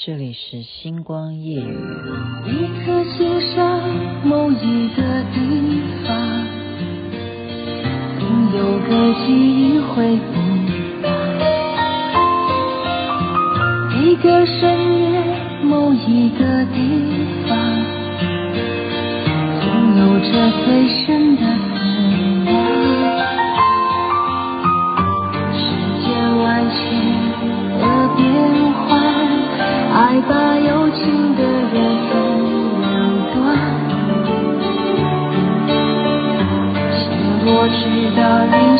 这里是星光夜雨。一颗心上某一个地方，总有个记忆回不到。每个深夜某一个地方，总有着最把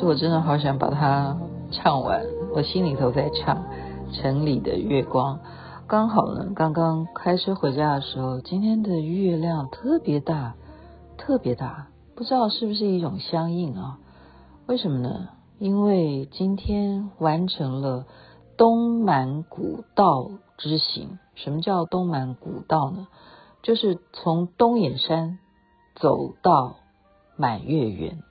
是我真的好想把它唱完。我心里头在唱《城里的月光》，刚好呢，刚刚开车回家的时候，今天的月亮特别大，特别大，不知道是不是一种相应啊？为什么呢？因为今天完成了东满古道之行。什么叫东满古道呢？就是从东眼山走到满月园。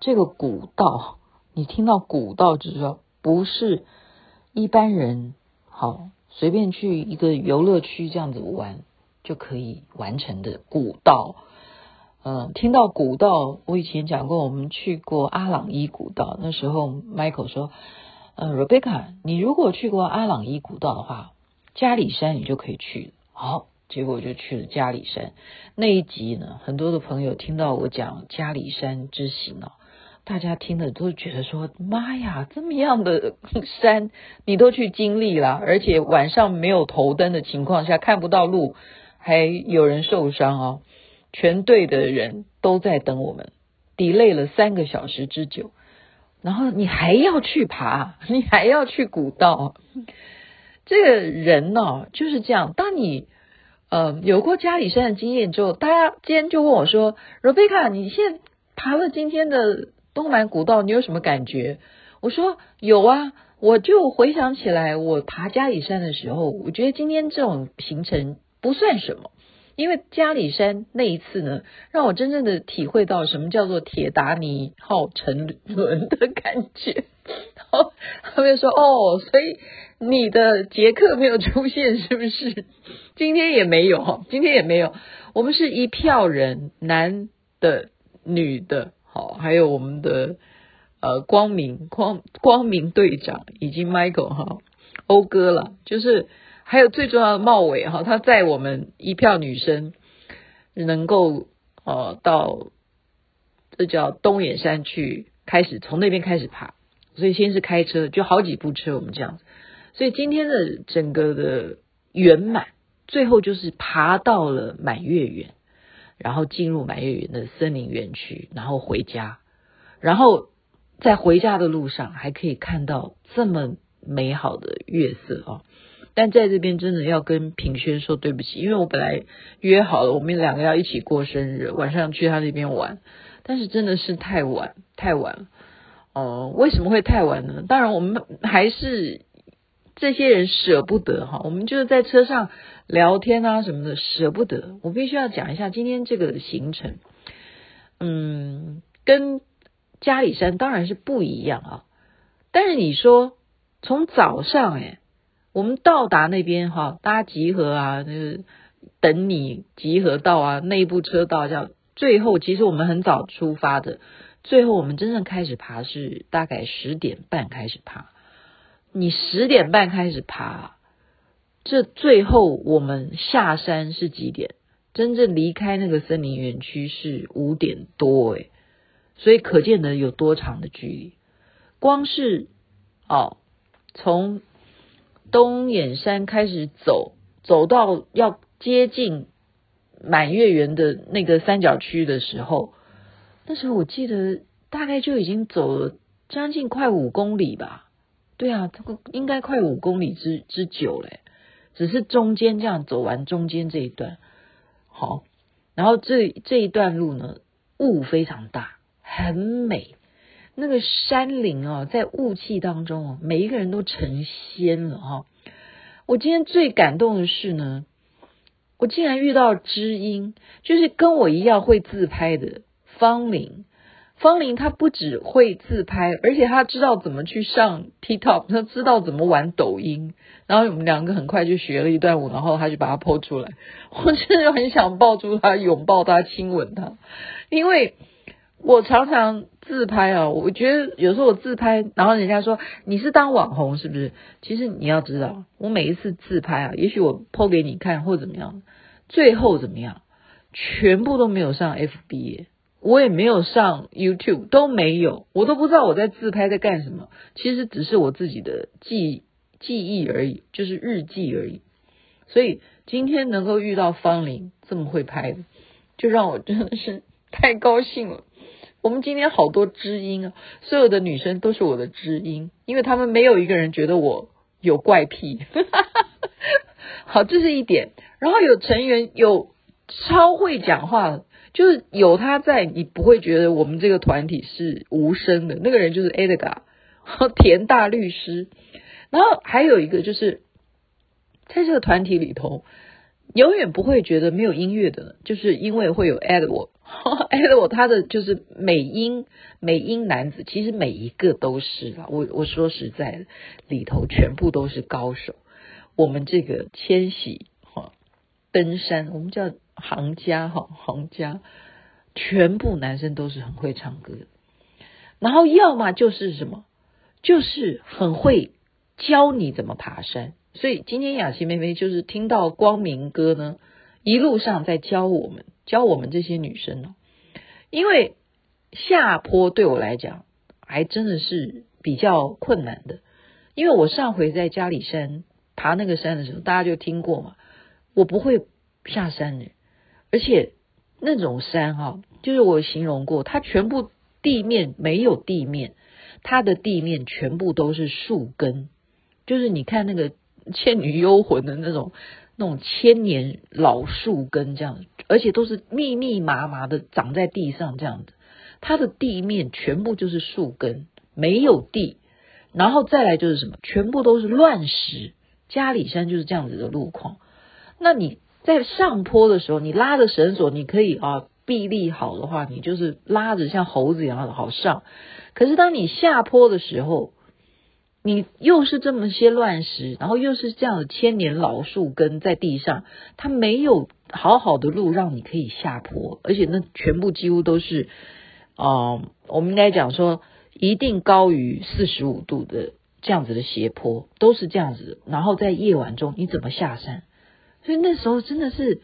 这个古道，你听到古道就知道，不是一般人好随便去一个游乐区这样子玩就可以完成的古道。嗯，听到古道，我以前讲过，我们去过阿朗伊古道，那时候 Michael 说，嗯，Rebecca，你如果去过阿朗伊古道的话，加里山你就可以去。好，结果就去了加里山。那一集呢，很多的朋友听到我讲加里山之行啊。大家听了都觉得说：“妈呀，这么样的山你都去经历了，而且晚上没有头灯的情况下看不到路，还有人受伤哦。全队的人都在等我们，delay 了三个小时之久。然后你还要去爬，你还要去古道。这个人呢、就是这样。当你呃有过加里山的经验之后，大家今天就问我说：‘Rebecca，你现在爬了今天的？’东满古道，你有什么感觉？我说有啊，我就回想起来，我爬嘉里山的时候，我觉得今天这种行程不算什么，因为嘉里山那一次呢，让我真正的体会到什么叫做铁达尼号沉沦的感觉。然后他们说：“哦，所以你的杰克没有出现，是不是？今天也没有，今天也没有。我们是一票人，男的、女的。”好，还有我们的呃光明光光明队长以及 Michael 哈欧哥了，就是还有最重要的茂伟哈，他载我们一票女生能够呃到这叫东眼山去开始从那边开始爬，所以先是开车就好几部车我们这样子，所以今天的整个的圆满，最后就是爬到了满月圆。然后进入满月园的森林园区，然后回家，然后在回家的路上还可以看到这么美好的月色哦。但在这边真的要跟品轩说对不起，因为我本来约好了我们两个要一起过生日，晚上去他那边玩，但是真的是太晚太晚了。哦，为什么会太晚呢？当然我们还是。这些人舍不得哈，我们就是在车上聊天啊什么的，舍不得。我必须要讲一下今天这个行程，嗯，跟加里山当然是不一样啊。但是你说从早上哎，我们到达那边哈，大家集合啊，就是等你集合到啊，内部车道叫最后，其实我们很早出发的，最后我们真正开始爬是大概十点半开始爬。你十点半开始爬，这最后我们下山是几点？真正离开那个森林园区是五点多诶，所以可见的有多长的距离。光是哦，从东眼山开始走，走到要接近满月圆的那个三角区的时候，那时候我记得大概就已经走了将近快五公里吧。对啊，这个应该快五公里之之久嘞，只是中间这样走完中间这一段，好，然后这这一段路呢，雾非常大，很美，那个山林啊，在雾气当中啊，每一个人都成仙了哈。我今天最感动的是呢，我竟然遇到知音，就是跟我一样会自拍的芳玲。方玲她不只会自拍，而且她知道怎么去上 TikTok，她知道怎么玩抖音。然后我们两个很快就学了一段舞，然后她就把它 po 出来。我真的很想抱住她，拥抱她，亲吻她，因为我常常自拍啊。我觉得有时候我自拍，然后人家说你是当网红是不是？其实你要知道，我每一次自拍啊，也许我 po 给你看或怎么样，最后怎么样，全部都没有上 FB。我也没有上 YouTube，都没有，我都不知道我在自拍在干什么。其实只是我自己的记记忆而已，就是日记而已。所以今天能够遇到芳玲这么会拍的，就让我真的是太高兴了。我们今天好多知音啊，所有的女生都是我的知音，因为她们没有一个人觉得我有怪癖。好，这是一点。然后有成员有超会讲话的。就是有他在，你不会觉得我们这个团体是无声的。那个人就是 Edgar，田大律师。然后还有一个就是，在这个团体里头，永远不会觉得没有音乐的，就是因为会有 Edward，Edward 他的就是美音美音男子，其实每一个都是啦。我我说实在的，里头全部都是高手。我们这个千禧哈登山，我们叫。行家哈，行家，全部男生都是很会唱歌，然后要么就是什么，就是很会教你怎么爬山。所以今天雅琪妹妹就是听到光明哥呢，一路上在教我们，教我们这些女生哦，因为下坡对我来讲还真的是比较困难的，因为我上回在嘉里山爬那个山的时候，大家就听过嘛，我不会下山的。而且那种山哈，就是我形容过，它全部地面没有地面，它的地面全部都是树根，就是你看那个《倩女幽魂》的那种那种千年老树根这样，而且都是密密麻麻的长在地上这样子，它的地面全部就是树根，没有地，然后再来就是什么，全部都是乱石，嘉里山就是这样子的路况，那你。在上坡的时候，你拉着绳索，你可以啊，臂力好的话，你就是拉着像猴子一样的好上。可是当你下坡的时候，你又是这么些乱石，然后又是这样的千年老树根在地上，它没有好好的路让你可以下坡，而且那全部几乎都是啊、我们应该讲说一定高于四十五度的这样子的斜坡，都是这样子。然后在夜晚中，你怎么下山？所以那时候真的是，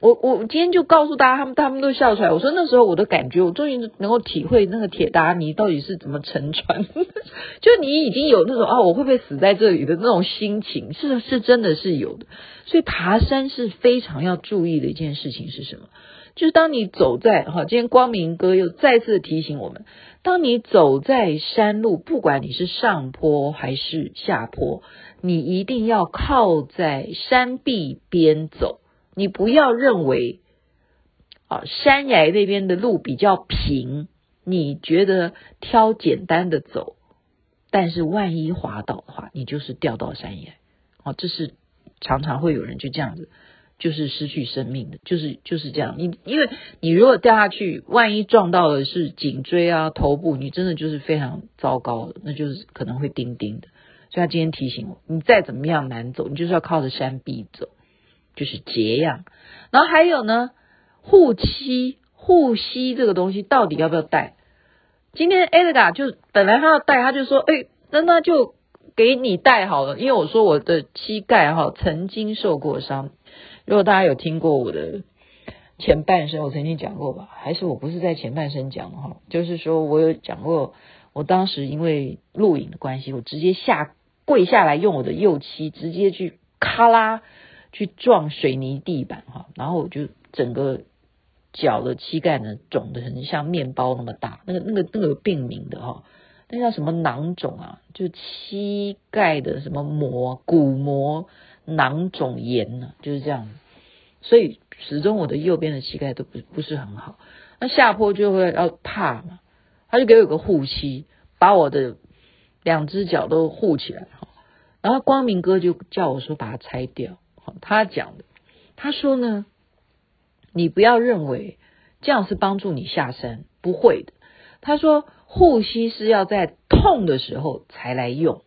我我今天就告诉大家，他们他们都笑出来。我说那时候我的感觉，我终于能够体会那个铁达尼到底是怎么沉船。就你已经有那种啊，我会不会死在这里的那种心情，是是真的是有的。所以爬山是非常要注意的一件事情是什么？就是当你走在哈，今天光明哥又再次提醒我们，当你走在山路，不管你是上坡还是下坡。你一定要靠在山壁边走，你不要认为啊山崖那边的路比较平，你觉得挑简单的走，但是万一滑倒的话，你就是掉到山崖。哦，这是常常会有人就这样子，就是失去生命的，就是就是这样。你因为你如果掉下去，万一撞到的是颈椎啊、头部，你真的就是非常糟糕的，那就是可能会钉钉的。所以他今天提醒我，你再怎么样难走，你就是要靠着山壁走，就是这样。然后还有呢，护膝，护膝这个东西到底要不要带？今天 Edgar 就本来他要带，他就说，哎，那那就给你带好了，因为我说我的膝盖哈曾经受过伤。如果大家有听过我的前半生，我曾经讲过吧？还是我不是在前半生讲的哈？就是说我有讲过，我当时因为录影的关系，我直接下。跪下来，用我的右膝直接去咔啦去撞水泥地板哈，然后我就整个脚的膝盖呢肿得很像面包那么大，那个那个那个有病名的哈、那叫什么囊肿啊？就膝盖的什么膜骨膜囊肿炎呢、就是这样，所以始终我的右边的膝盖都不不是很好。那下坡就会要怕嘛，他就给我有个护膝，把我的两只脚都护起来哈。然后光明哥就叫我说把它拆掉，他讲的，他说呢。你不要认为这样是帮助你下山，不会的。他说护膝是要在痛的时候才来用，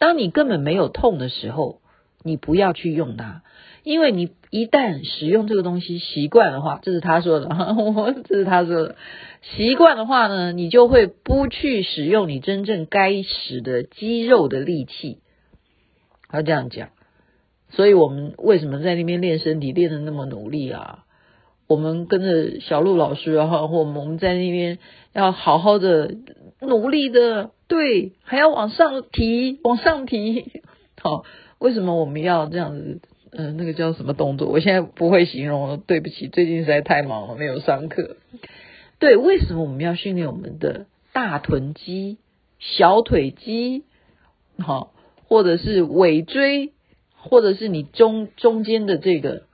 当你根本没有痛的时候，你不要去用它，因为你一旦使用这个东西习惯的话，这是他说的，我 这是他说的，习惯的话呢，你就会不去使用你真正该使的肌肉的力气。他这样讲，所以我们为什么在那边练身体练得那么努力啊？我们跟着小陆老师，然 后我们在那边要好好的努力的，对，还要往上提，往上提。好，为什么我们要这样子？嗯、那个叫什么动作？我现在不会形容了，对不起，最近实在太忙了，没有上课。对，为什么我们要训练我们的大臀肌、小腿肌？好，或者是尾椎，或者是你中中间的这个。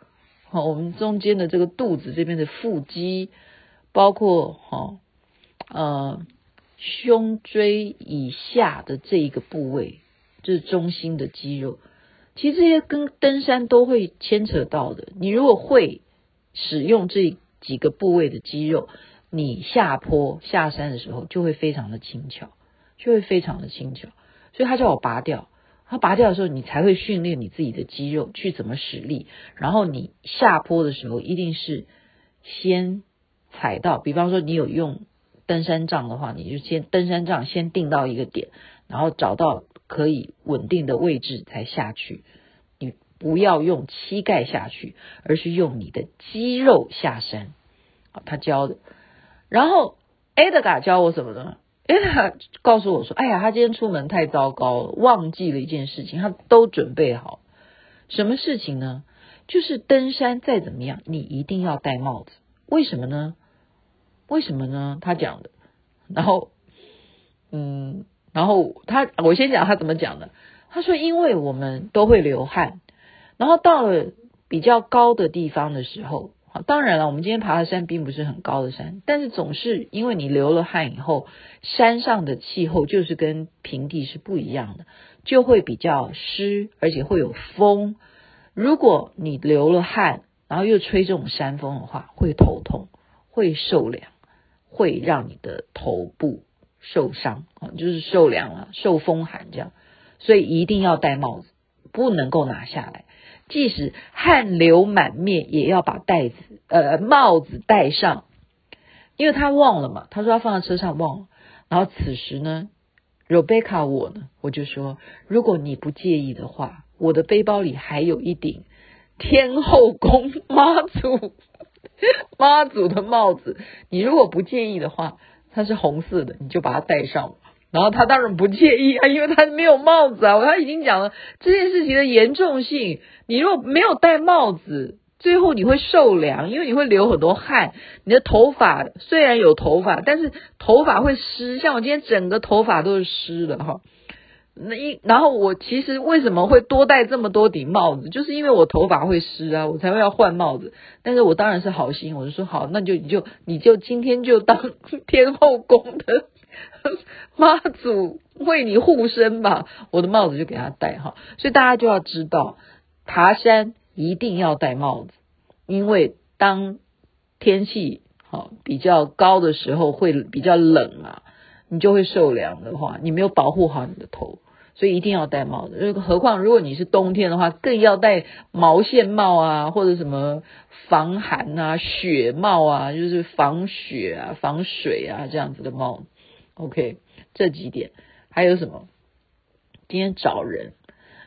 好，我们中间的这个肚子这边的腹肌，包括哈呃胸椎以下的这一个部位，就是中心的肌肉。其实这些跟登山都会牵扯到的。你如果会使用这几个部位的肌肉，你下坡下山的时候就会非常的轻巧，就会非常的轻巧。所以他叫我拔掉。它拔掉的时候，你才会训练你自己的肌肉去怎么使力。然后你下坡的时候，一定是先踩到，比方说你有用登山杖的话，你就先登山杖先定到一个点，然后找到可以稳定的位置才下去。你不要用膝盖下去，而是用你的肌肉下山。啊，他教的。然后 Edgar 教我什么呢？因为他告诉我说：“哎呀，他今天出门太糟糕了，忘记了一件事情，他都准备好。什么事情呢？就是登山再怎么样，你一定要戴帽子。为什么呢？为什么呢？他讲的。然后，嗯，然后他，我先讲他怎么讲的。他说，因为我们都会流汗，然后到了比较高的地方的时候。”当然了，我们今天爬的山并不是很高的山，但是总是因为你流了汗以后，山上的气候就是跟平地是不一样的，就会比较湿，而且会有风。如果你流了汗，然后又吹这种山风的话，会头痛，会受凉，会让你的头部受伤啊，就是受凉了，受风寒这样。所以一定要戴帽子，不能够拿下来。即使汗流满面，也要把袋子呃帽子戴上，因为他忘了嘛，他说他放在车上忘了。然后此时呢，Rebecca 我呢，我就说，如果你不介意的话，我的背包里还有一顶天后宫妈祖妈祖的帽子，你如果不介意的话，它是红色的，你就把它戴上。然后他当然不介意啊，因为他没有帽子啊。我他已经讲了这件事情的严重性。你如果没有戴帽子，最后你会受凉，因为你会流很多汗。你的头发虽然有头发，但是头发会湿。像我今天整个头发都是湿的哈。那一然后我其实为什么会多戴这么多顶帽子，就是因为我头发会湿啊，我才会要换帽子。但是我当然是好心，我就说好，那就你就你就今天就当 天后宫的。妈祖为你护身吧，我的帽子就给他戴哈，所以大家就要知道，爬山一定要戴帽子，因为当天气好比较高的时候会比较冷啊，你就会受凉的话，你没有保护好你的头，所以一定要戴帽子。何况如果你是冬天的话，更要戴毛线帽啊，或者什么防寒啊、雪帽啊，就是防雪啊、防水啊这样子的帽子。OK，这几点还有什么？今天找人，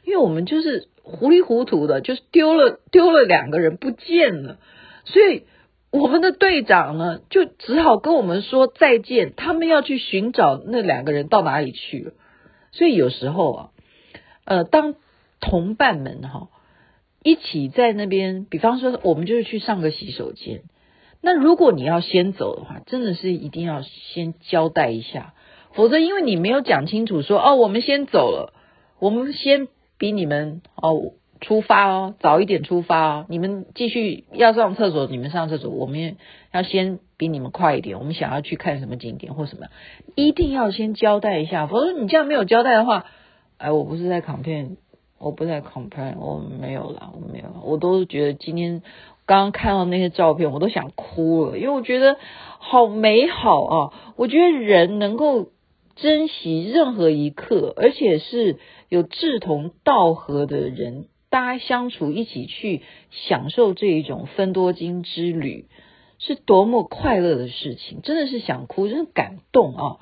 因为我们就是糊里糊涂的，就是丢了丢了两个人不见了，所以我们的队长呢就只好跟我们说再见，他们要去寻找那两个人到哪里去了。所以有时候啊，呃，当同伴们哈一起在那边，比方说我们就是去上个洗手间，那如果你要先走的话，真的是一定要先交代一下，否则因为你没有讲清楚说哦，我们先走了，我们先比你们哦出发哦，早一点出发哦，你们继续要上厕所，你们上厕所，我们要先比你们快一点，我们想要去看什么景点或什么，一定要先交代一下，否则你这样没有交代的话，哎，我不是在狂骗我不在 complain，我没有啦，我没有，我都觉得今天。刚刚看到那些照片，我都想哭了，因为我觉得好美好啊！我觉得人能够珍惜任何一刻，而且是有志同道合的人，大家相处一起去享受这一种分多金之旅，是多么快乐的事情！真的是想哭，真的感动啊！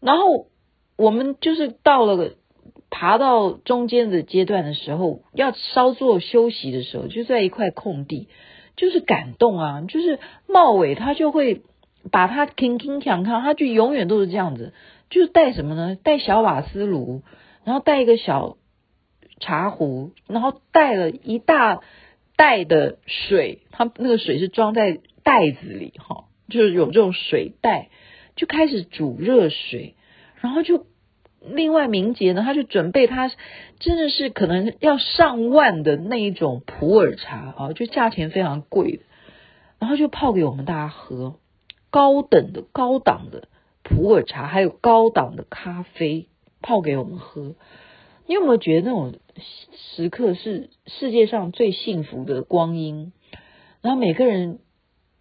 然后我们就是到了爬到中间的阶段的时候，要稍作休息的时候，就在一块空地。就是感动啊！就是茂伟他就会把他铿铿锵锵，他就永远都是这样子，就是带什么呢？带小瓦斯炉，然后带一个小茶壶，然后带了一大袋的水，他那个水是装在袋子里哈，就是有这种水袋，就开始煮热水，然后就。另外，明杰呢，他就准备他真的是可能要上万的那一种普洱茶啊，就价钱非常贵的，然后就泡给我们大家喝，高等的、高档的普洱茶，还有高档的咖啡泡给我们喝。你有没有觉得那种时刻是世界上最幸福的光阴？然后每个人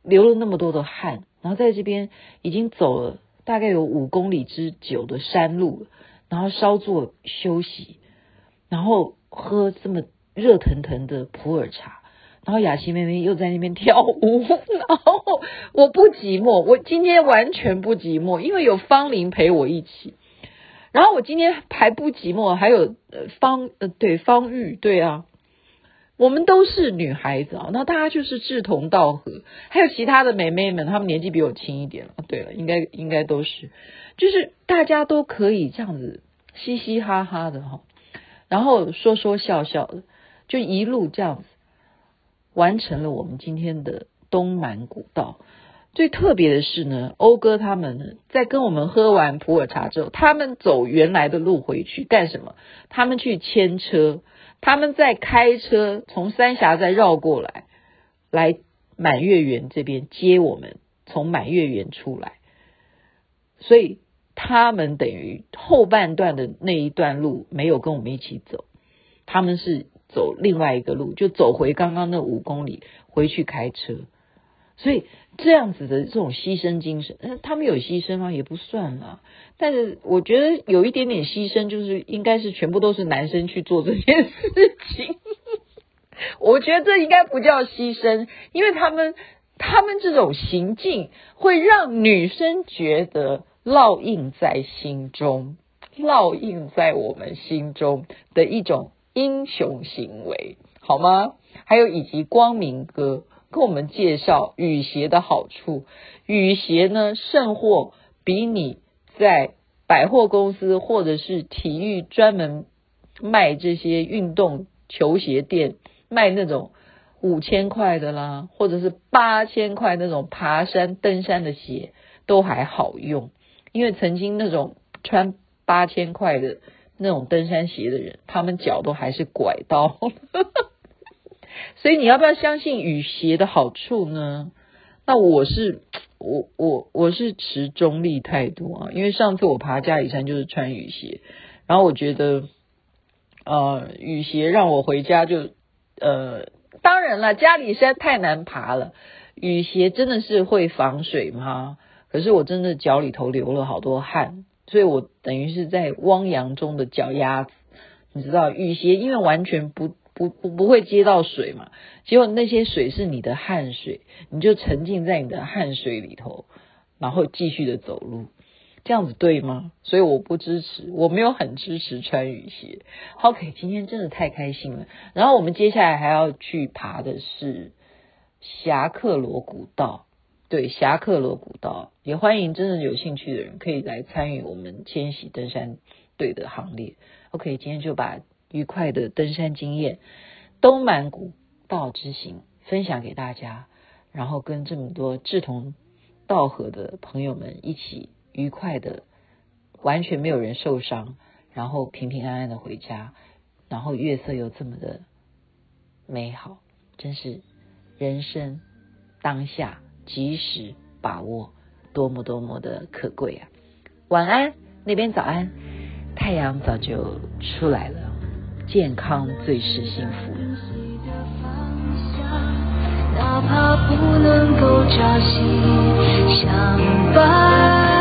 流了那么多的汗，然后在这边已经走了大概有五公里之久的山路了。然后稍作休息，然后喝这么热腾腾的普洱茶，然后雅琪妹妹又在那边跳舞，然后我不寂寞，我今天完全不寂寞，因为有方玲陪我一起。然后我今天还不寂寞，还有方呃对方玉对啊，我们都是女孩子啊，那大家就是志同道合，还有其他的妹妹们，她们年纪比我轻一点了。对了，应该应该都是。就是大家都可以这样子嘻嘻哈哈的哈，然后说说笑笑的，就一路这样子完成了我们今天的东满古道。最特别的是呢，欧哥他们，在跟我们喝完普洱茶之后，他们走原来的路回去干什么？他们去牵车，他们在开车从三峡再绕过来，来满月园这边接我们，从满月园出来，所以。他们等于后半段的那一段路没有跟我们一起走，他们是走另外一个路，就走回刚刚那五公里回去开车，所以这样子的这种牺牲精神，他们有牺牲吗？也不算啦。但是我觉得有一点点牺牲，就是应该是全部都是男生去做这件事情。我觉得这应该不叫牺牲，因为他们他们这种行径会让女生觉得。烙印在心中，烙印在我们心中的一种英雄行为，好吗？还有以及光明哥跟我们介绍雨鞋的好处，雨鞋呢，甚或比你在百货公司或者是体育专门卖这些运动球鞋店卖那种五千块的啦，或者是八千块那种爬山登山的鞋都还好用。因为曾经那种穿八千块的那种登山鞋的人，他们脚都还是拐到，所以你要不要相信雨鞋的好处呢？那我是我我我是持中立态度啊，因为上次我爬嘉里山就是穿雨鞋，然后我觉得呃雨鞋让我回家就呃当然了，嘉里山太难爬了，雨鞋真的是会防水吗？可是我真的脚里头流了好多汗，所以我等于是在汪洋中的脚丫子。你知道雨鞋因为完全不不不不会接到水嘛，结果那些水是你的汗水，你就沉浸在你的汗水里头，然后继续的走路，这样子对吗？所以我不支持，我没有很支持穿雨鞋。OK，今天真的太开心了。然后我们接下来还要去爬的是侠客罗古道。对，侠客罗古道也欢迎真正有兴趣的人可以来参与我们千禧登山队的行列。OK，今天就把愉快的登山经验、东满古道之行分享给大家。然后跟这么多志同道合的朋友们一起愉快的，完全没有人受伤，然后平平安安的回家，然后月色又这么的美好，真是人生当下及时把握，多么多么的可贵啊！晚安，那边早安，太阳早就出来了，健康最是幸福。哪怕不能够朝夕相伴。